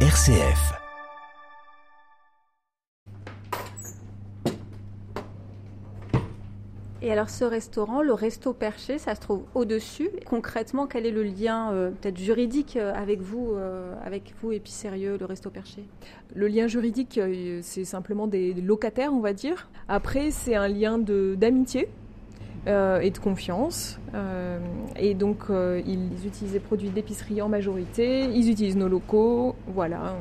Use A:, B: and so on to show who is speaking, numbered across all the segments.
A: RCF.
B: Et alors ce restaurant, le Resto Perché, ça se trouve au-dessus. Concrètement, quel est le lien euh, peut-être juridique euh, avec vous, euh, avec vous et puis sérieux, le Resto Perché?
C: Le lien juridique, c'est simplement des locataires, on va dire. Après, c'est un lien de- d'amitié euh, et de confiance. Euh, et donc, euh, ils utilisent des produits d'épicerie en majorité. Ils utilisent nos locaux. Voilà.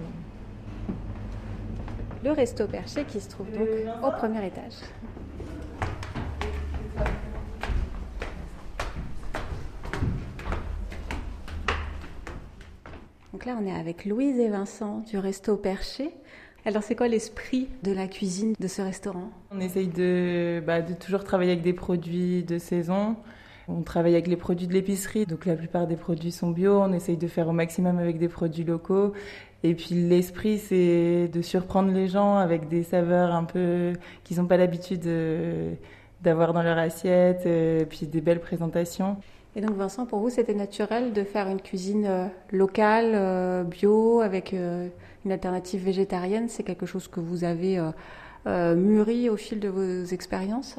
B: Le Resto Perché qui se trouve donc au premier étage. Donc là, on est avec Louise et Vincent du Resto Perché. Alors, c'est quoi l'esprit de la cuisine de ce restaurant?
D: On essaye de, bah, de toujours travailler avec des produits de saison. On travaille avec les produits de l'épicerie, donc la plupart des produits sont bio. On essaye de faire au maximum avec des produits locaux. Et puis l'esprit, c'est de surprendre les gens avec des saveurs un peu qu'ils n'ont pas l'habitude euh, d'avoir dans leur assiette, euh, et puis des belles présentations.
B: Et donc, Vincent, pour vous, c'était naturel de faire une cuisine euh, locale, euh, bio, avec euh, une alternative végétarienne? C'est quelque chose que vous avez mûri au fil de vos expériences?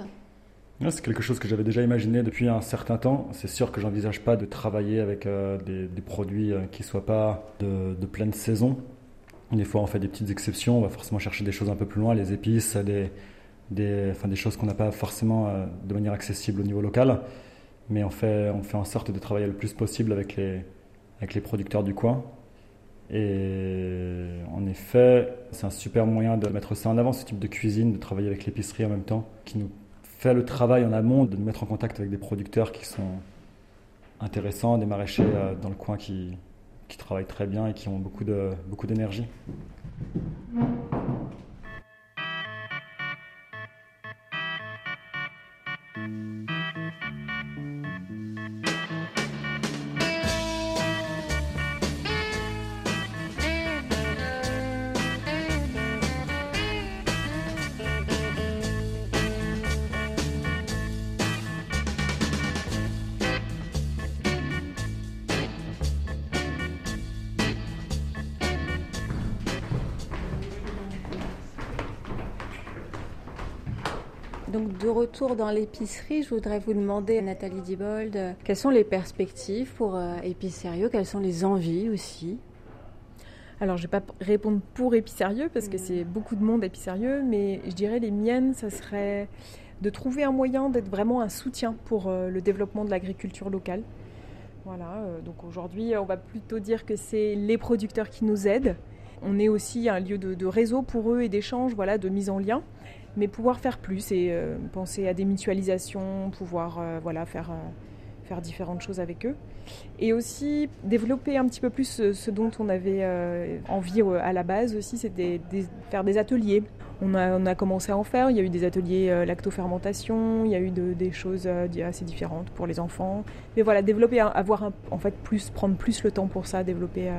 E: C'est quelque chose que j'avais déjà imaginé depuis un certain temps. C'est sûr que j'envisage pas de travailler avec des, produits qui soient pas de, pleine saison. Des fois, on fait des petites exceptions. On va forcément chercher des choses un peu plus loin, les épices, des, choses qu'on n'a pas forcément de manière accessible au niveau local. Mais on fait, on fait en sorte de travailler le plus possible avec les, avec les producteurs du coin. Et en effet, c'est un super moyen de mettre ça en avant, ce type de cuisine, de travailler avec l'épicerie en même temps, qui nous fait le travail en amont de nous mettre en contact avec des producteurs qui sont intéressants, des maraîchers euh, dans le coin qui, qui travaillent très bien et qui ont beaucoup de beaucoup
B: Donc, de retour dans l'épicerie, je voudrais vous demander, Nathalie Dibold, euh, quelles sont les perspectives pour euh, Épicérieux? Quelles sont les envies aussi?
C: Alors, je vais pas répondre pour Épicérieux parce que c'est beaucoup de monde Épicérieux, mais je dirais les miennes, ça serait de trouver un moyen d'être vraiment un soutien pour euh, le développement de l'agriculture locale. Voilà, euh, donc aujourd'hui, on va plutôt dire que c'est les producteurs qui nous aident. On est aussi un lieu de, de réseau pour eux et d'échange, voilà, de mise en lien, mais pouvoir faire plus et euh, penser à des mutualisations, pouvoir euh, voilà, faire, euh, faire différentes choses avec eux. Et aussi développer un petit peu plus ce, dont on avait envie à la base aussi, c'est des- des- faire des ateliers. On a, commencé à en faire, il y a eu des ateliers lactofermentation, il y a eu de- des choses assez différentes pour les enfants. Mais voilà, développer, avoir en fait plus, prendre plus le temps pour ça, développer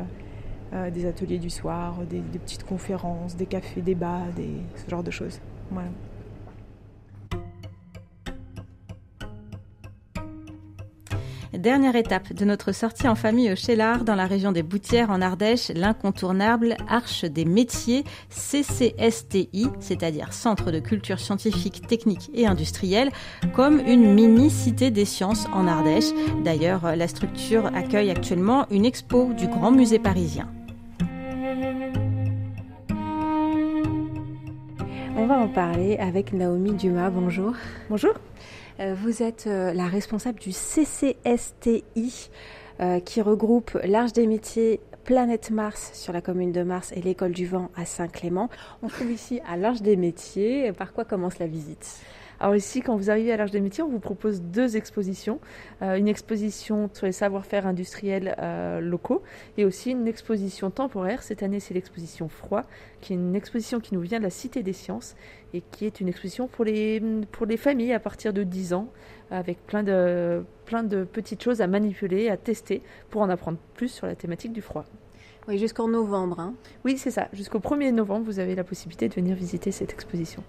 C: des ateliers du soir, des, des petites conférences, des cafés, débats, des, ce genre de choses.
F: Dernière étape de notre sortie en famille au Chélard dans la région des Boutières en Ardèche, l'incontournable Arche des métiers CCSTI, c'est-à-dire Centre de culture scientifique, technique et industrielle, comme une mini-cité des sciences en Ardèche. D'ailleurs, la structure accueille actuellement une expo du Grand Musée parisien.
B: On va en parler avec Naomi Dumas. Bonjour.
G: Bonjour.
B: Euh, Vous êtes euh, la responsable du CCSTI euh, qui regroupe l'Arche des métiers Planète Mars sur la commune de Mars et l'école du vent à Saint-Clément. On se trouve ici à l'Arche des métiers. Par quoi commence la visite?
G: Alors ici, quand vous arrivez à l'Arche des métiers, on vous propose deux expositions. Euh, une exposition sur les savoir-faire industriels euh, locaux et aussi une exposition temporaire. Cette année, c'est l'exposition Froid, qui est une exposition qui nous vient de la Cité des Sciences et qui est une exposition pour les, pour les familles à partir de 10 ans, avec plein de, plein de petites choses à manipuler, à tester pour en apprendre plus sur la thématique du froid.
B: Oui, jusqu'en novembre. hein.
G: Oui, c'est ça. Jusqu'au 1er novembre, vous avez la possibilité de venir visiter cette exposition.